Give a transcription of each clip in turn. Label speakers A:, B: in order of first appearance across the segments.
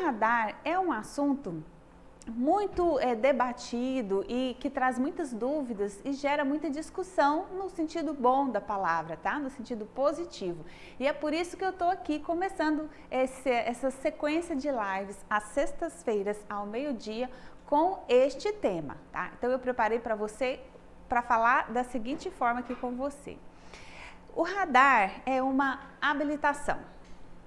A: radar é um assunto muito é, debatido e que traz muitas dúvidas e gera muita discussão no sentido bom da palavra, tá? No sentido positivo. E é por isso que eu estou aqui começando esse, essa sequência de lives às sextas-feiras ao meio-dia com este tema, tá? Então eu preparei para você para falar da seguinte forma aqui com você. O radar é uma habilitação.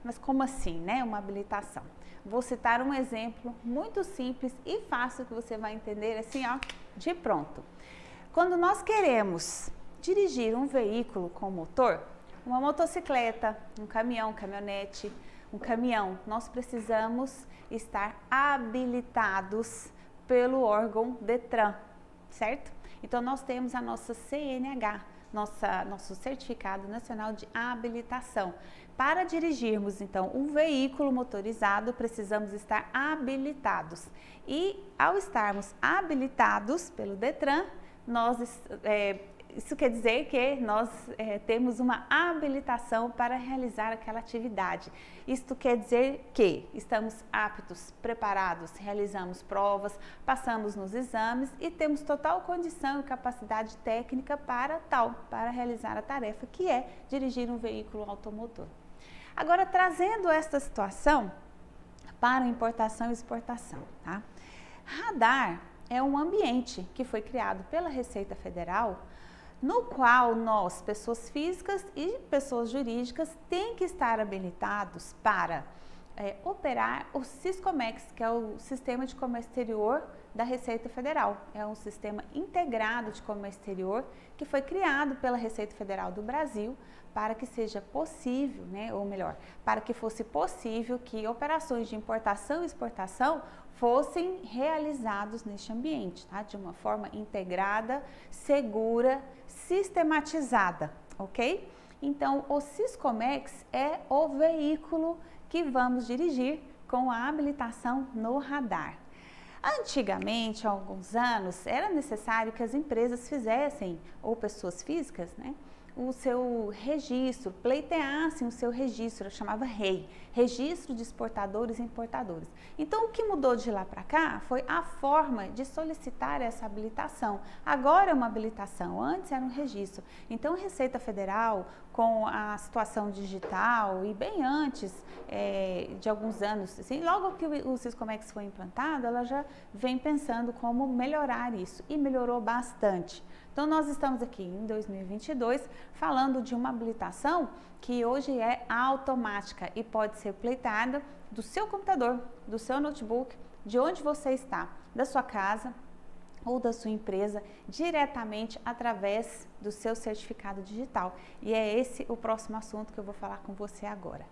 A: Mas como assim, né? Uma habilitação. Vou citar um exemplo muito simples e fácil que você vai entender assim, ó, de pronto. Quando nós queremos dirigir um veículo com motor, uma motocicleta, um caminhão, caminhonete, um caminhão, nós precisamos estar habilitados pelo órgão Detran, certo? Então nós temos a nossa CNH, nossa, nosso Certificado Nacional de Habilitação. Para dirigirmos então um veículo motorizado, precisamos estar habilitados. E ao estarmos habilitados pelo Detran, nós é, isso quer dizer que nós é, temos uma habilitação para realizar aquela atividade. Isto quer dizer que estamos aptos, preparados, realizamos provas, passamos nos exames e temos total condição e capacidade técnica para tal, para realizar a tarefa que é dirigir um veículo automotor. Agora, trazendo esta situação para importação e exportação, tá? Radar é um ambiente que foi criado pela Receita Federal no qual nós, pessoas físicas e pessoas jurídicas, tem que estar habilitados para é, operar o Siscomex, que é o Sistema de Comércio Exterior da Receita Federal. É um sistema integrado de comércio exterior que foi criado pela Receita Federal do Brasil para que seja possível, né, ou melhor, para que fosse possível que operações de importação e exportação fossem realizados neste ambiente, tá? de uma forma integrada, segura, sistematizada, ok? Então, o Siscomex é o veículo que vamos dirigir com a habilitação no radar. Antigamente, há alguns anos, era necessário que as empresas fizessem, ou pessoas físicas, né, o seu registro, pleiteassem o seu registro, chamava REI, Registro de Exportadores e Importadores. Então, o que mudou de lá para cá foi a forma de solicitar essa habilitação. Agora é uma habilitação, antes era um registro. Então, Receita Federal, com a situação digital e bem antes é, de alguns anos, assim, logo que o, o Siscomex foi implantado, ela já vem pensando como melhorar isso e melhorou bastante. Então, nós estamos aqui em 2022 falando de uma habilitação que hoje é automática e pode ser pleitada do seu computador, do seu notebook, de onde você está, da sua casa ou da sua empresa, diretamente através do seu certificado digital. E é esse o próximo assunto que eu vou falar com você agora.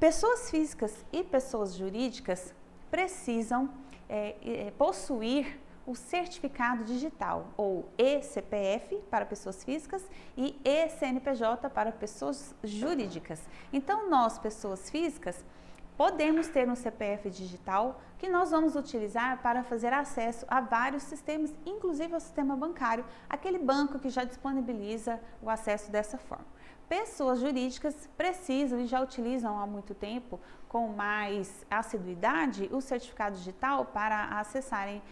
A: Pessoas físicas e pessoas jurídicas precisam é, possuir o certificado digital, ou ECPF para pessoas físicas e ECNPJ para pessoas jurídicas. Então, nós, pessoas físicas, podemos ter um CPF digital que nós vamos utilizar para fazer acesso a vários sistemas, inclusive ao sistema bancário, aquele banco que já disponibiliza o acesso dessa forma. Pessoas jurídicas precisam e já utilizam há muito tempo, com mais assiduidade, o certificado digital para acessarem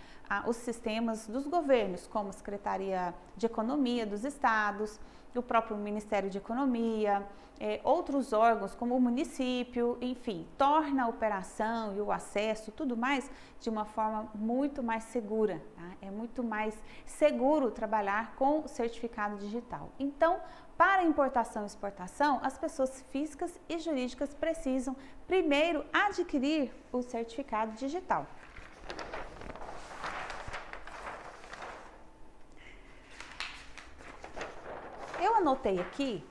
A: os sistemas dos governos, como a Secretaria de Economia dos Estados, o próprio Ministério de Economia, é, outros órgãos como o município, enfim, torna a operação e o acesso, tudo mais, de uma forma muito mais segura. Tá? É muito mais seguro trabalhar com o certificado digital. Então, para importação e exportação, as pessoas físicas e jurídicas precisam primeiro adquirir o certificado digital. Eu anotei aqui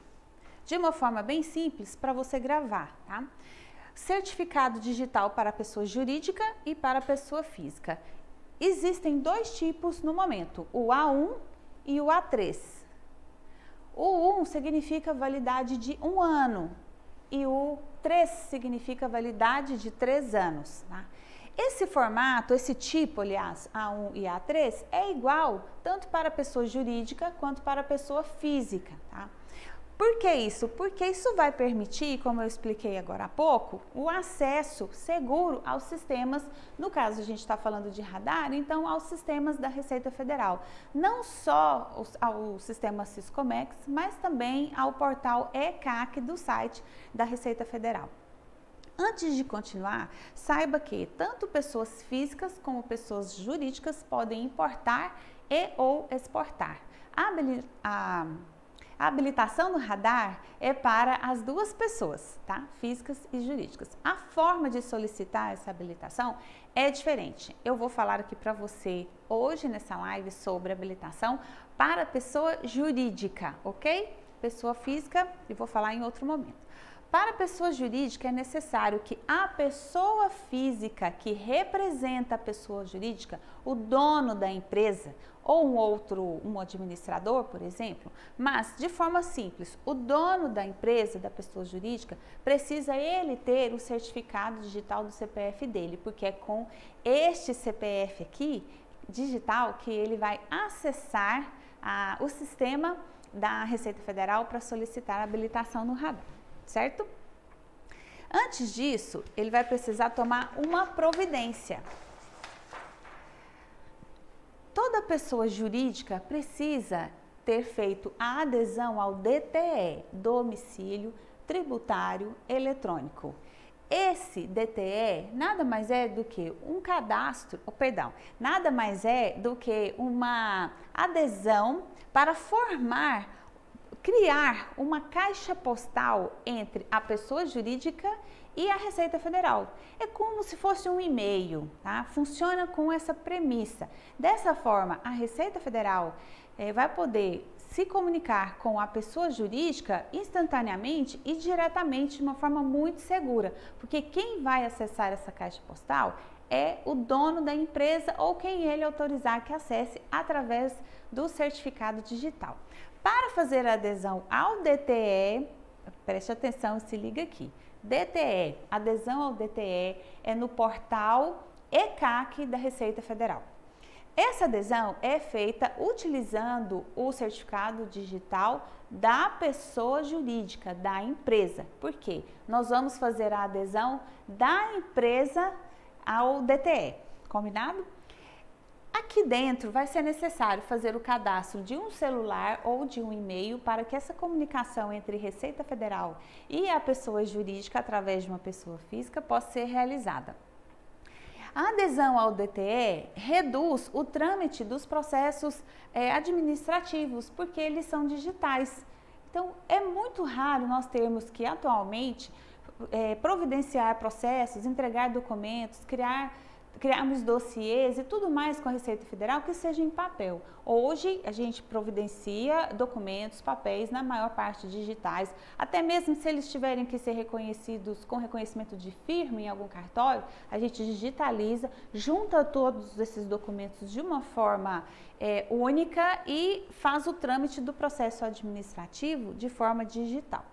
A: de uma forma bem simples para você gravar, tá? Certificado digital para pessoa jurídica e para pessoa física. Existem dois tipos no momento, o A1 e o A3. O 1 significa validade de um ano e o 3 significa validade de três anos. Tá? Esse formato, esse tipo, aliás, A1 e A3, é igual tanto para a pessoa jurídica quanto para a pessoa física. Tá? Por que isso? Porque isso vai permitir, como eu expliquei agora há pouco, o acesso seguro aos sistemas, no caso a gente está falando de radar, então aos sistemas da Receita Federal. Não só ao sistema Siscomex, mas também ao portal ECAC do site da Receita Federal. Antes de continuar, saiba que tanto pessoas físicas como pessoas jurídicas podem importar e ou exportar. A, habilitação no radar é para as duas pessoas, tá? Físicas e jurídicas. A forma de solicitar essa habilitação é diferente. Eu vou falar aqui para você hoje nessa live sobre habilitação para pessoa jurídica, ok? Pessoa física, e vou falar em outro momento. Para a pessoa jurídica é necessário que a pessoa física que representa a pessoa jurídica, o dono da empresa ou um outro, um administrador, por exemplo, mas de forma simples, o dono da empresa, da pessoa jurídica, precisa ele ter o certificado digital do CPF dele, porque é com este CPF aqui digital que ele vai acessar a, o sistema da Receita Federal para solicitar habilitação no radar certo? Antes disso, ele vai precisar tomar uma providência. Toda pessoa jurídica precisa ter feito a adesão ao DTE, domicílio tributário eletrônico. Esse DTE nada mais é do que um cadastro, oh, perdão, nada mais é do que uma adesão para formar criar uma caixa postal entre a pessoa jurídica e a Receita Federal. É como se fosse um e-mail, tá? Funciona com essa premissa. Dessa forma, a Receita Federal é, vai poder se comunicar com a pessoa jurídica instantaneamente e diretamente de uma forma muito segura, porque quem vai acessar essa caixa postal é o dono da empresa ou quem ele autorizar que acesse através do certificado digital. Para fazer adesão ao DTE, preste atenção, se liga aqui. DTE, adesão ao DTE é no portal ECAC da Receita Federal. Essa adesão é feita utilizando o certificado digital da pessoa jurídica, da empresa. Por quê? Nós vamos fazer a adesão da empresa ao DTE. Combinado? Aqui dentro vai ser necessário fazer o cadastro de um celular ou de um e-mail para que essa comunicação entre Receita Federal e a pessoa jurídica através de uma pessoa física possa ser realizada. A adesão ao DTE reduz o trâmite dos processos é, administrativos, porque eles são digitais. Então, é muito raro nós termos que atualmente é, providenciar processos, entregar documentos, criar criarmos dossiês e tudo mais com a Receita Federal que seja em papel. Hoje a gente providencia documentos, papéis, na maior parte digitais, até mesmo se eles tiverem que ser reconhecidos com reconhecimento de firma em algum cartório, a gente digitaliza, junta todos esses documentos de uma forma é, única e faz o trâmite do processo administrativo de forma digital.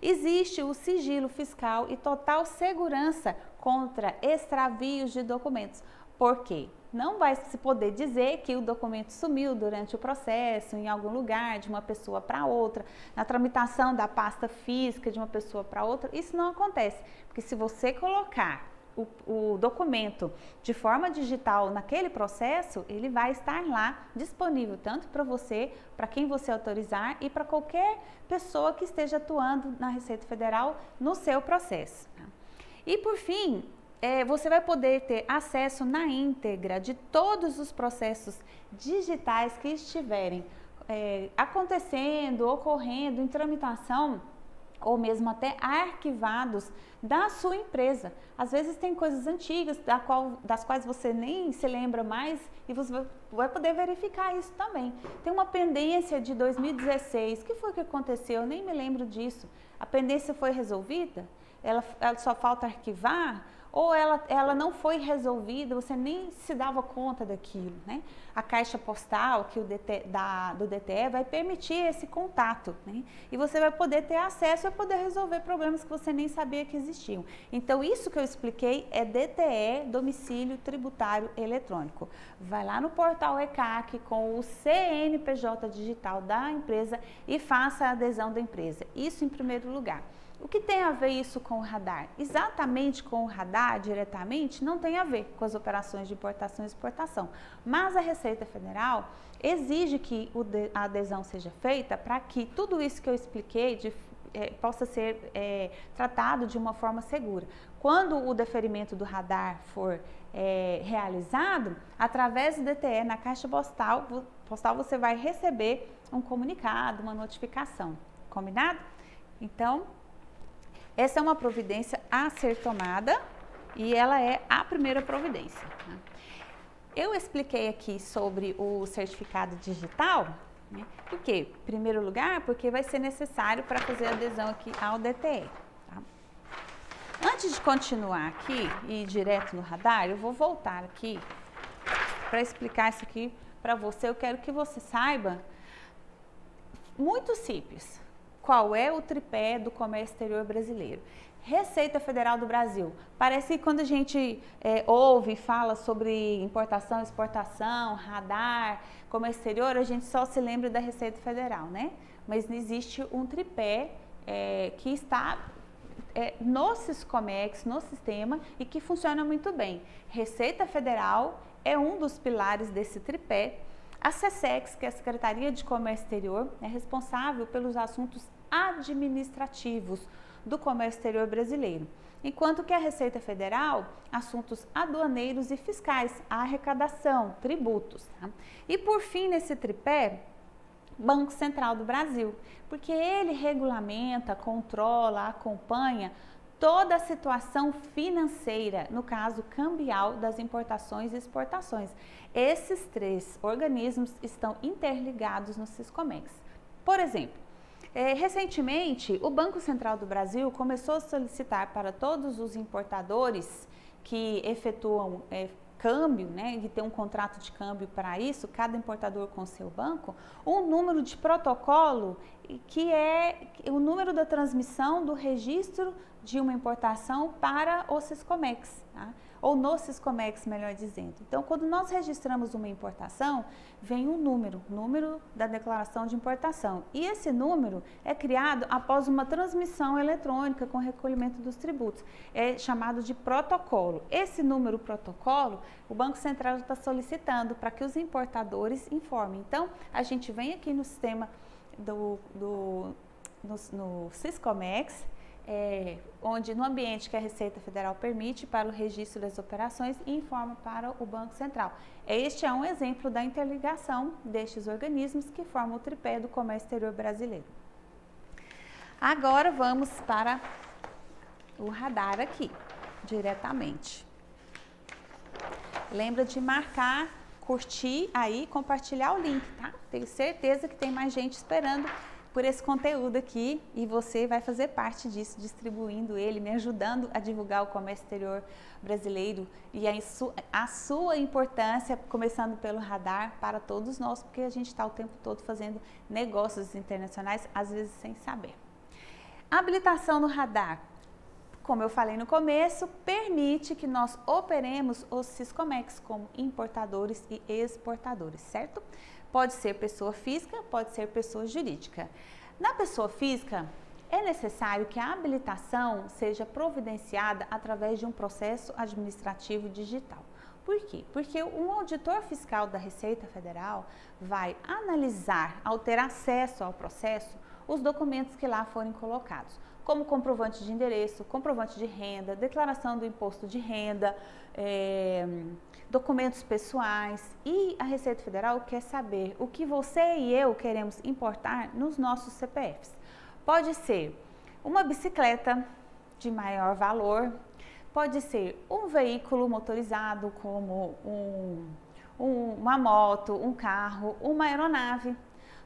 A: Existe o sigilo fiscal e total segurança contra extravios de documentos. Por quê? Não vai se poder dizer que o documento sumiu durante o processo, em algum lugar, de uma pessoa para outra, na tramitação da pasta física de uma pessoa para outra. Isso não acontece, porque se você colocar o, o, documento de forma digital naquele processo, ele vai estar lá disponível tanto para você, para quem você autorizar e para qualquer pessoa que esteja atuando na Receita Federal no seu processo. E por fim, é, você vai poder ter acesso na íntegra de todos os processos digitais que estiverem é, acontecendo, ocorrendo em tramitação ou mesmo até arquivados da sua empresa. Às vezes tem coisas antigas da qual, das quais você nem se lembra mais e você vai poder verificar isso também. Tem uma pendência de 2016, o que foi que aconteceu? Eu nem me lembro disso. A pendência foi resolvida? Ela, ela só falta arquivar? ou ela, ela não foi resolvida, você nem se dava conta daquilo, né? A caixa postal que o DT, da, do DTE vai permitir esse contato, né? E você vai poder ter acesso e poder resolver problemas que você nem sabia que existiam. Então, isso que eu expliquei é DTE, Domicílio Tributário Eletrônico. Vai lá no portal ECAC com o CNPJ digital da empresa e faça a adesão da empresa. Isso em primeiro lugar. O que tem a ver isso com o radar? Exatamente com o radar, diretamente, não tem a ver com as operações de importação e exportação. Mas a Receita Federal exige que a adesão seja feita para que tudo isso que eu expliquei de, é, possa ser é, tratado de uma forma segura. Quando o deferimento do radar for é, realizado, através do DTE na caixa postal, postal você vai receber um comunicado, uma notificação. Combinado? Então, essa é uma providência a ser tomada e ela é a primeira providência. Né? Eu expliquei aqui sobre o certificado digital, né? por quê? Em primeiro lugar, porque vai ser necessário para fazer adesão aqui ao DTE. Tá? Antes de continuar aqui e ir direto no radar, eu vou voltar aqui para explicar isso aqui para você. Eu quero que você saiba, muito simples, qual é o tripé do comércio exterior brasileiro. Receita Federal do Brasil. Parece que quando a gente é, ouve e fala sobre importação, exportação, radar, comércio exterior, a gente só se lembra da Receita Federal, né? Mas existe um tripé é, que está é, no Siscomex, no sistema, e que funciona muito bem. Receita Federal é um dos pilares desse tripé. A SESEX, que é a Secretaria de Comércio Exterior, é responsável pelos assuntos administrativos do comércio exterior brasileiro, enquanto que a Receita Federal, assuntos aduaneiros e fiscais, arrecadação, tributos. Tá? E por fim, nesse tripé, Banco Central do Brasil, porque ele regulamenta, controla, acompanha toda a situação financeira, no caso cambial das importações e exportações. Esses três organismos estão interligados no Siscomex. Por exemplo, é, recentemente, o Banco Central do Brasil começou a solicitar para todos os importadores que efetuam é, câmbio, né, de ter um contrato de câmbio para isso, cada importador com seu banco, um número de protocolo que é o número da transmissão do registro de uma importação para o Siscomex. Tá? Ou no Siscomex, melhor dizendo. Então, quando nós registramos uma importação, vem um número, número da declaração de importação. E esse número é criado após uma transmissão eletrônica com recolhimento dos tributos. É chamado de protocolo. Esse número protocolo, o Banco Central está solicitando para que os importadores informem. Então, a gente vem aqui no sistema do, do no, no Siscomex, é, onde no ambiente que a Receita Federal permite para o registro das operações e informa para o Banco Central. Este é um exemplo da interligação destes organismos que formam o tripé do comércio exterior brasileiro. Agora vamos para o radar aqui, diretamente. Lembra de marcar, curtir aí, compartilhar o link, tá? Tenho certeza que tem mais gente esperando por esse conteúdo aqui e você vai fazer parte disso, distribuindo ele, me ajudando a divulgar o comércio exterior brasileiro e a, a sua importância, começando pelo radar, para todos nós, porque a gente está o tempo todo fazendo negócios internacionais, às vezes sem saber. Habilitação no radar, como eu falei no começo, permite que nós operemos os Siscomex como importadores e exportadores, certo? Pode ser pessoa física, pode ser pessoa jurídica. Na pessoa física, é necessário que a habilitação seja providenciada através de um processo administrativo digital. Por quê? Porque um auditor fiscal da Receita Federal vai analisar, ao ter acesso ao processo, os documentos que lá forem colocados, como comprovante de endereço, comprovante de renda, declaração do imposto de renda, é, documentos pessoais e a Receita Federal quer saber o que você e eu queremos importar nos nossos CPFs. Pode ser uma bicicleta de maior valor, pode ser um veículo motorizado como um, um, uma moto, um carro, uma aeronave.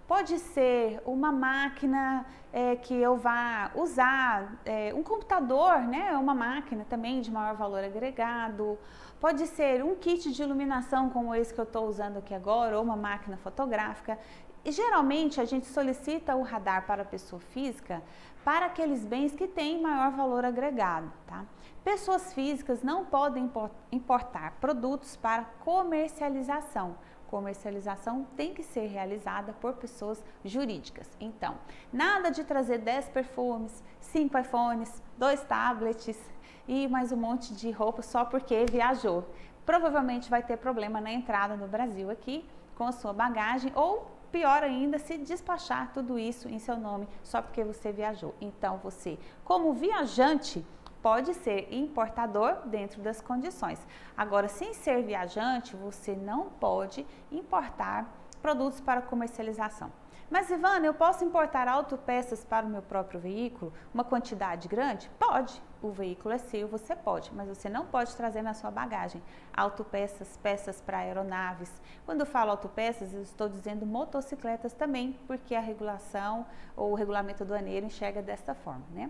A: Pode ser uma máquina é, que eu vá usar, é, um computador, né? Uma máquina também de maior valor agregado. Pode ser um kit de iluminação como esse que eu estou usando aqui agora, ou uma máquina fotográfica. E geralmente a gente solicita o radar para a pessoa física para aqueles bens que têm maior valor agregado, tá? Pessoas físicas não podem importar produtos para comercialização. Comercialização tem que ser realizada por pessoas jurídicas. Então, nada de trazer 10 perfumes, 5 iPhones, 2 tablets e mais um monte de roupa só porque viajou. Provavelmente vai ter problema na entrada no Brasil aqui com a sua bagagem ou pior ainda, se despachar tudo isso em seu nome só porque você viajou. Então, você, como viajante, pode ser importador dentro das condições. Agora, sem ser viajante, você não pode importar produtos para comercialização. Mas, Ivana, eu posso importar autopeças para o meu próprio veículo? Uma quantidade grande? Pode. O veículo é seu, você pode, mas você não pode trazer na sua bagagem autopeças, peças para aeronaves. Quando eu falo autopeças, eu estou dizendo motocicletas também, porque a regulação ou o regulamento aduaneiro enxerga desta forma, né?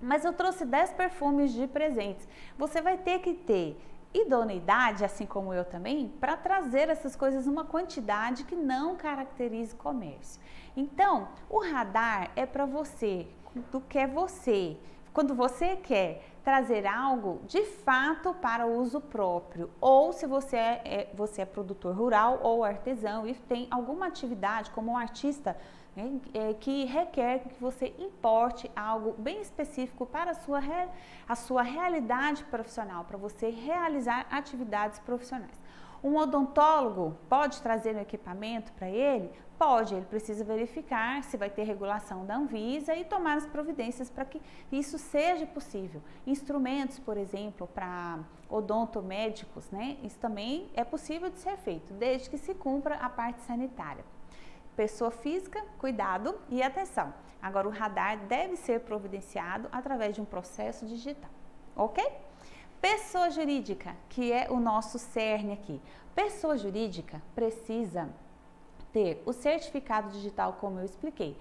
A: Mas eu trouxe 10 perfumes de presentes. Você vai ter que ter idoneidade, assim como eu também, para trazer essas coisas numa quantidade que não caracterize comércio. Então, o radar é para você, do que é você. Quando você quer trazer algo de fato para uso próprio, ou se você é, é você é produtor rural ou artesão e tem alguma atividade como um artista é, que requer que você importe algo bem específico para a sua, a sua realidade profissional, para você realizar atividades profissionais. Um odontólogo pode trazer um equipamento para ele? Pode, ele precisa verificar se vai ter regulação da Anvisa e tomar as providências para que isso seja possível. Instrumentos, por exemplo, para odontomédicos, né? Isso também é possível de ser feito, desde que se cumpra a parte sanitária. Pessoa física, cuidado e atenção. Agora, o radar deve ser providenciado através de um processo digital, ok? Pessoa jurídica, que é o nosso cerne aqui. Pessoa jurídica precisa ter o certificado digital, como eu expliquei,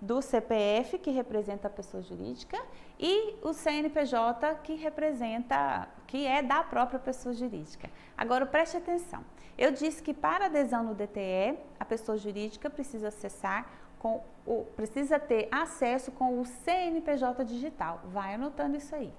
A: do CPF, que representa a pessoa jurídica, e o CNPJ, que representa, que é da própria pessoa jurídica. Agora, preste atenção. Eu disse que para adesão no DTE, a pessoa jurídica precisa acessar com o, precisa ter acesso com o CNPJ digital. Vai anotando isso aí.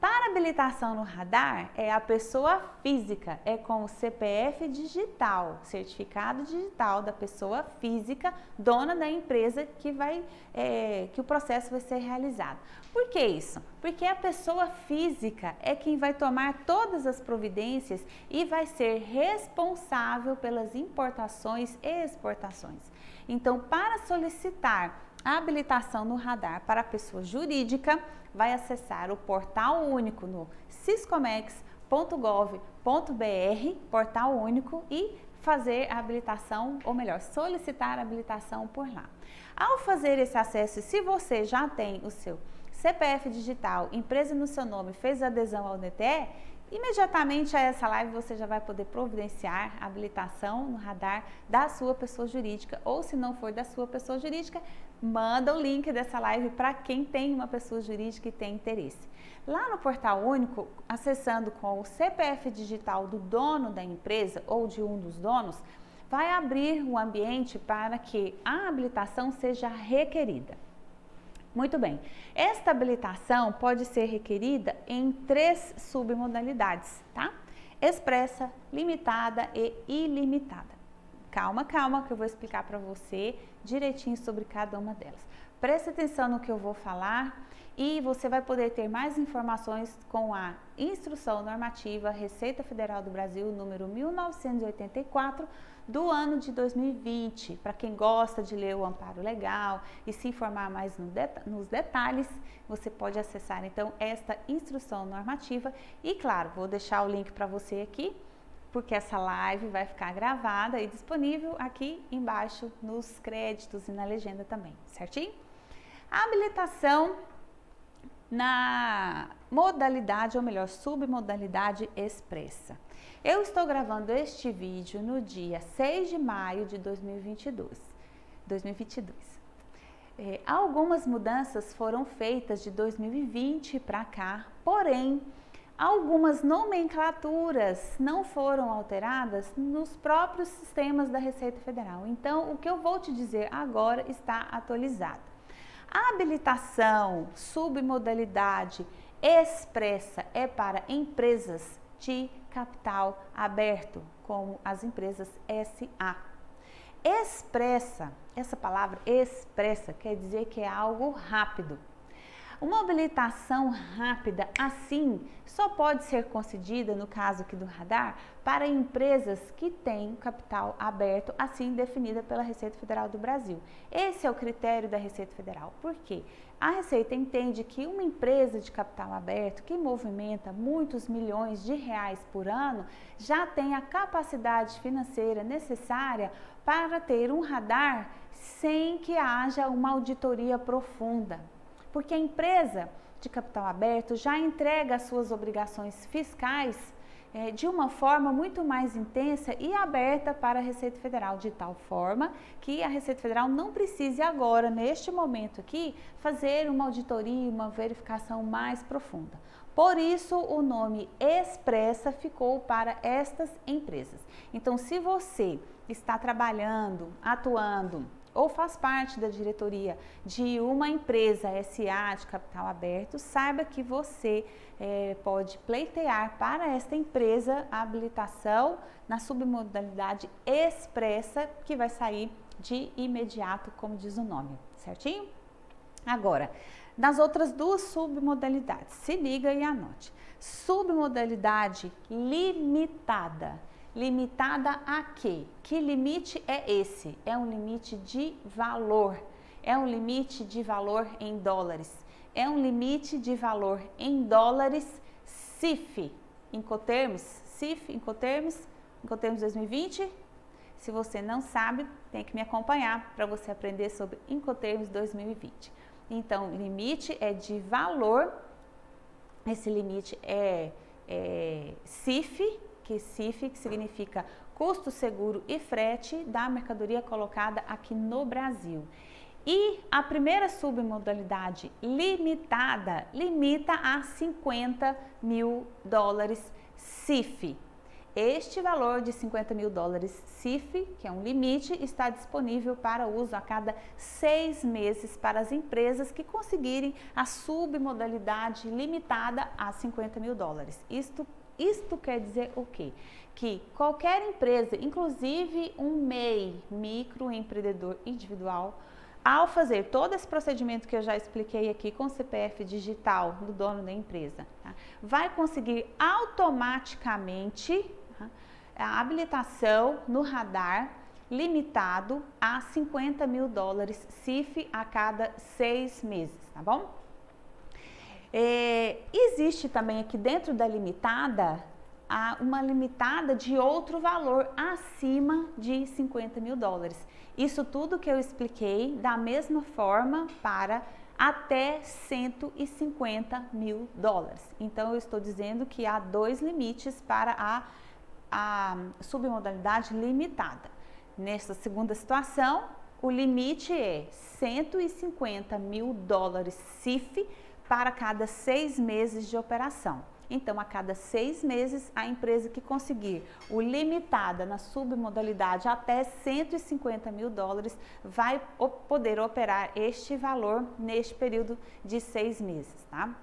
A: Para habilitação no radar, é a pessoa física, é com o CPF digital, certificado digital da pessoa física, dona da empresa que vai, é, que o processo vai ser realizado. Por que isso? Porque a pessoa física é quem vai tomar todas as providências e vai ser responsável pelas importações e exportações. Então, para solicitar a habilitação no radar para a pessoa jurídica, vai acessar o portal único no ciscomex.gov.br, portal único, e fazer a habilitação, ou melhor, solicitar a habilitação por lá. Ao fazer esse acesso, se você já tem o seu CPF digital, empresa no seu nome, fez adesão ao DTE, Imediatamente a essa live você já vai poder providenciar a habilitação no radar da sua pessoa jurídica, ou se não for da sua pessoa jurídica, manda o link dessa live para quem tem uma pessoa jurídica e tem interesse. Lá no portal único, acessando com o CPF digital do dono da empresa ou de um dos donos, vai abrir o ambiente para que a habilitação seja requerida. Muito bem. Esta habilitação pode ser requerida em três submodalidades, tá? Expressa, limitada e ilimitada. Calma, calma, que eu vou explicar para você direitinho sobre cada uma delas. Preste atenção no que eu vou falar e você vai poder ter mais informações com a Instrução Normativa Receita Federal do Brasil número 1984 do ano de 2020. Para quem gosta de ler o amparo legal e se informar mais no nos detalhes, você pode acessar então esta instrução normativa e claro, vou deixar o link para você aqui, porque essa live vai ficar gravada e disponível aqui embaixo nos créditos e na legenda também, certinho? A habilitação na modalidade, ou melhor, submodalidade expressa. Eu estou gravando este vídeo no dia 6 de maio de 2022. 2022. É, algumas mudanças foram feitas de 2020 para cá, porém, algumas nomenclaturas não foram alteradas nos próprios sistemas da Receita Federal. Então, o que eu vou te dizer agora está atualizado. A habilitação, submodalidade expressa é para empresas de capital aberto, como as empresas SA. Expressa, essa palavra expressa quer dizer que é algo rápido. Uma habilitação rápida assim só pode ser concedida, no caso aqui do radar, para empresas que têm capital aberto, assim definida pela Receita Federal do Brasil. Esse é o critério da Receita Federal. Por quê? A Receita entende que uma empresa de capital aberto que movimenta muitos milhões de reais por ano já tem a capacidade financeira necessária para ter um radar sem que haja uma auditoria profunda porque a empresa de capital aberto já entrega as suas obrigações fiscais é, de uma forma muito mais intensa e aberta para a Receita Federal, de tal forma que a Receita Federal não precise agora, neste momento aqui, fazer uma auditoria, uma verificação mais profunda. Por isso, o nome Expressa ficou para estas empresas. Então, se você está trabalhando, atuando, ou faz parte da diretoria de uma empresa SA de capital aberto, saiba que você é, pode pleitear para esta empresa a habilitação na submodalidade expressa, que vai sair de imediato, como diz o nome, certinho? Agora, nas outras duas submodalidades, se liga e anote. Submodalidade limitada Limitada a quê? Que limite é esse? É um limite de valor. É um limite de valor em dólares. É um limite de valor em dólares CIF. Incoterms, CIF, Incoterms, Incoterms 2020. Se você não sabe, tem que me acompanhar para você aprender sobre Incoterms 2020. Então, limite é de valor. Esse limite é, é CIF, que CIF, que significa custo seguro e frete da mercadoria colocada aqui no Brasil. E a primeira submodalidade limitada limita a 50 mil dólares CIF. Este valor de 50 mil dólares CIF, que é um limite, está disponível para uso a cada seis meses para as empresas que conseguirem a submodalidade limitada a 50 mil dólares. Isto isto quer dizer o quê? Que qualquer empresa, inclusive um MEI, microempreendedor individual, ao fazer todo esse procedimento que eu já expliquei aqui com o CPF digital do dono da empresa, tá? vai conseguir automaticamente tá? a habilitação no radar limitado a 50 mil dólares CIF a cada seis meses, tá bom? É, existe também aqui dentro da limitada uma limitada de outro valor acima de 50 mil dólares. Isso tudo que eu expliquei da mesma forma para até 150 mil dólares. Então, eu estou dizendo que há dois limites para a, a submodalidade limitada. Nessa segunda situação, o limite é 150 mil dólares CIF para cada seis meses de operação. Então, a cada seis meses, a empresa que conseguir o limitada na submodalidade até 150 mil dólares vai poder operar este valor neste período de seis meses, tá?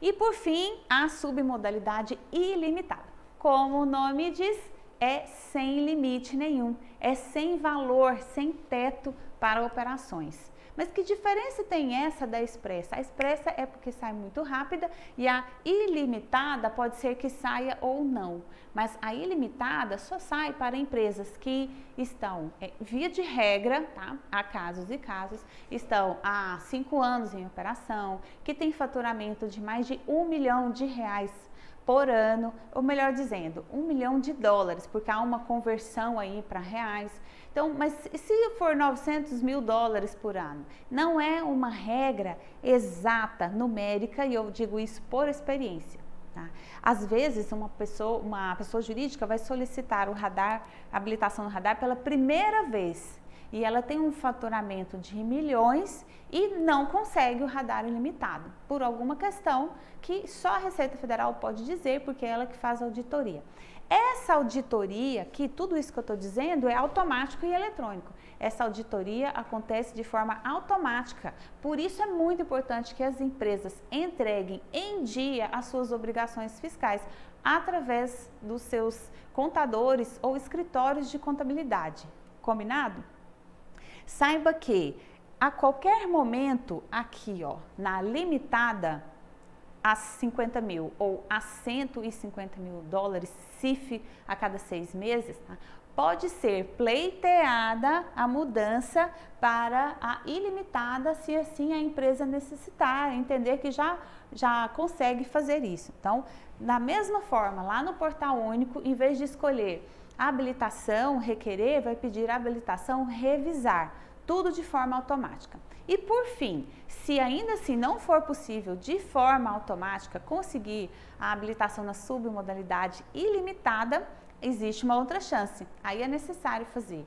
A: E por fim, a submodalidade ilimitada. Como o nome diz, é sem limite nenhum, é sem valor, sem teto para operações. Mas que diferença tem essa da expressa? A expressa é porque sai muito rápida e a ilimitada pode ser que saia ou não. Mas a ilimitada só sai para empresas que estão, é, via de regra, tá? há casos e casos, estão há cinco anos em operação, que tem faturamento de mais de um milhão de reais por ano, ou melhor dizendo, um milhão de dólares, porque há uma conversão aí para reais. Então, mas se for 900 mil dólares por ano? Não é uma regra exata, numérica, e eu digo isso por experiência. Tá? Às vezes, uma pessoa, uma pessoa jurídica vai solicitar o radar, habilitação do radar pela primeira vez. E ela tem um faturamento de milhões e não consegue o radar ilimitado, por alguma questão que só a Receita Federal pode dizer, porque é ela que faz a auditoria. Essa auditoria, que tudo isso que eu estou dizendo é automático e eletrônico. Essa auditoria acontece de forma automática. Por isso é muito importante que as empresas entreguem em dia as suas obrigações fiscais através dos seus contadores ou escritórios de contabilidade. Combinado? Saiba que a qualquer momento aqui, ó, na limitada, a 50 mil ou a 150 mil dólares, CIF a cada seis meses, tá? pode ser pleiteada a mudança para a ilimitada, se assim a empresa necessitar, entender que já, já consegue fazer isso. Então, da mesma forma, lá no portal único, em vez de escolher habilitação, requerer, vai pedir habilitação, revisar, tudo de forma automática. E por fim, se ainda assim não for possível de forma automática conseguir a habilitação na submodalidade ilimitada, existe uma outra chance. Aí é necessário fazer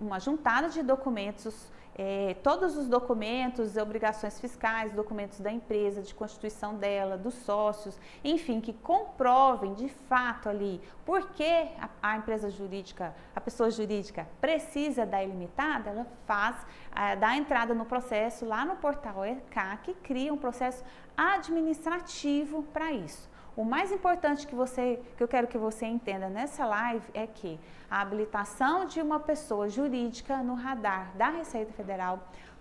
A: uma juntada de documentos é, todos os documentos, obrigações fiscais, documentos da empresa, de constituição dela, dos sócios, enfim, que comprovem de fato ali por que a, a empresa jurídica, a pessoa jurídica precisa da ilimitada, ela faz, é, dá entrada no processo lá no portal ECAC, cria um processo administrativo para isso. O mais importante que você, que eu quero que você entenda nessa live é que a habilitação de uma pessoa jurídica no radar da Receita Federal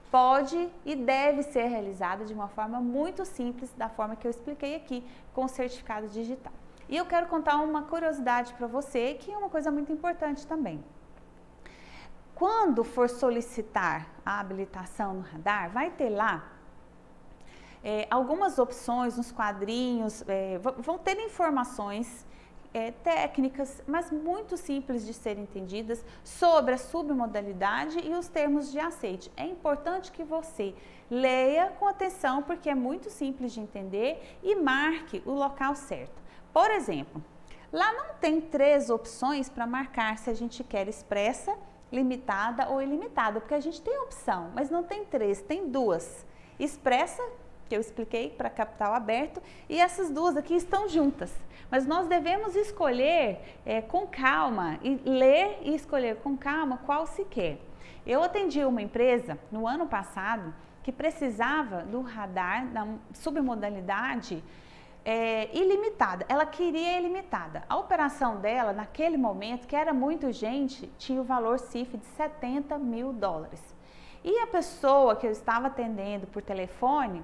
A: pode e deve ser realizada de uma forma muito simples, da forma que eu expliquei aqui, com certificado digital. E eu quero contar uma curiosidade para você, que é uma coisa muito importante também. Quando for solicitar a habilitação no radar, vai ter lá é, algumas opções nos quadrinhos, é, vão ter informações é, técnicas, mas muito simples de serem entendidas sobre a submodalidade e os termos de aceite. É importante que você leia com atenção, porque é muito simples de entender e marque o local certo. Por exemplo, lá não tem três opções para marcar se a gente quer expressa, limitada ou ilimitada, porque a gente tem opção, mas não tem três, tem duas. Expressa, que eu expliquei para capital aberto, e essas duas aqui estão juntas. Mas nós devemos escolher é, com calma e ler e escolher com calma qual se quer. Eu atendi uma empresa no ano passado que precisava do radar da submodalidade é, ilimitada. Ela queria ilimitada. A operação dela, naquele momento, que era muito urgente, tinha o valor CIF de 70 mil dólares. E a pessoa que eu estava atendendo por telefone,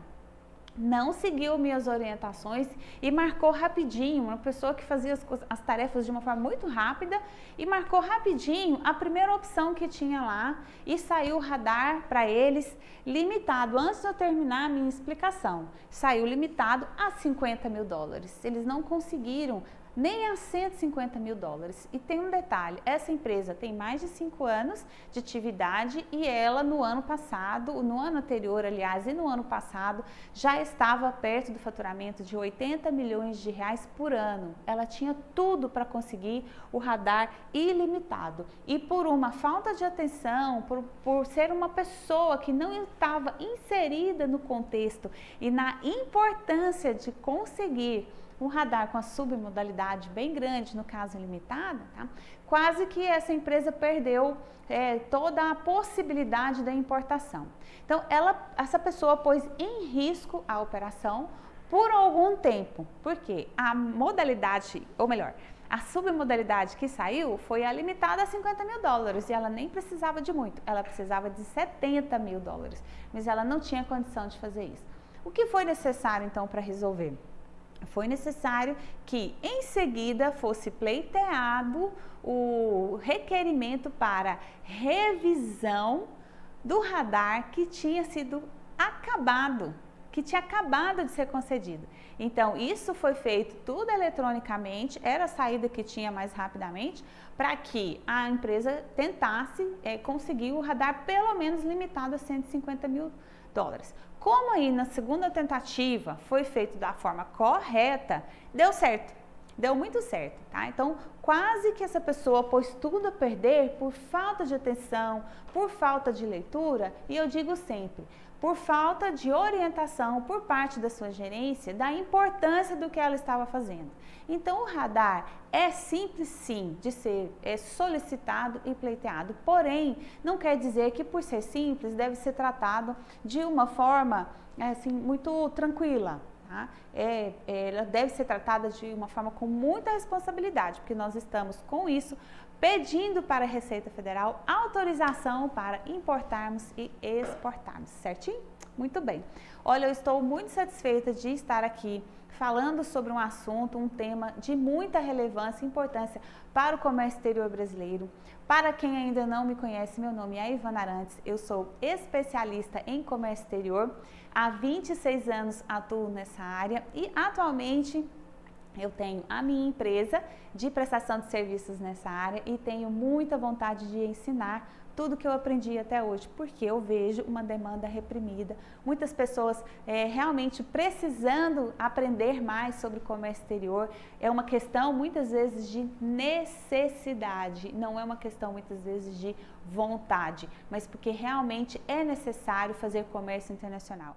A: não seguiu minhas orientações e marcou rapidinho, uma pessoa que fazia as, as, tarefas de uma forma muito rápida e marcou rapidinho a primeira opção que tinha lá e saiu o radar para eles limitado, antes de eu terminar a minha explicação, saiu limitado a 50 mil dólares. Eles não conseguiram nem a 150 mil dólares. E tem um detalhe: essa empresa tem mais de cinco anos de atividade e ela no ano passado, no ano anterior, aliás, e no ano passado, já estava perto do faturamento de 80 milhões de reais por ano. Ela tinha tudo para conseguir o radar ilimitado. E por uma falta de atenção, por, por ser uma pessoa que não estava inserida no contexto e na importância de conseguir um radar com a submodalidade bem grande, no caso limitada, tá? quase que essa empresa perdeu é, toda a possibilidade da importação. Então, ela, essa pessoa pôs em risco a operação por algum tempo, porque a modalidade, ou melhor, a submodalidade que saiu foi a limitada a 50 mil dólares e ela nem precisava de muito, ela precisava de 70 mil dólares, mas ela não tinha condição de fazer isso. O que foi necessário então para resolver? Foi necessário que em seguida fosse pleiteado o requerimento para revisão do radar que tinha sido acabado, que tinha acabado de ser concedido. Então, isso foi feito tudo eletronicamente, era a saída que tinha mais rapidamente, para que a empresa tentasse é, conseguir o radar pelo menos limitado a 150 mil dólares. Como aí na segunda tentativa foi feito da forma correta, deu certo. deu muito certo, tá? Então, quase que essa pessoa pôs tudo a perder por falta de atenção, por falta de leitura, e eu digo sempre, por falta de orientação por parte da sua gerência da importância do que ela estava fazendo. Então, o radar é simples sim de ser é solicitado e pleiteado, porém, não quer dizer que por ser simples deve ser tratado de uma forma assim, muito tranquila. Tá? É, é, ela deve ser tratada de uma forma com muita responsabilidade, porque nós estamos com isso pedindo para a Receita Federal autorização para importarmos e exportarmos, certinho? Muito bem. Olha, eu estou muito satisfeita de estar aqui falando sobre um assunto, um tema de muita relevância e importância para o comércio exterior brasileiro. Para quem ainda não me conhece, meu nome é Ivana Arantes, eu sou especialista em comércio exterior. Há 26 anos atuo nessa área e atualmente eu tenho a minha empresa de prestação de serviços nessa área e tenho muita vontade de ensinar tudo que eu aprendi até hoje, porque eu vejo uma demanda reprimida, muitas pessoas é, realmente precisando aprender mais sobre comércio exterior. É uma questão muitas vezes de necessidade, não é uma questão muitas vezes de vontade, mas porque realmente é necessário fazer comércio internacional.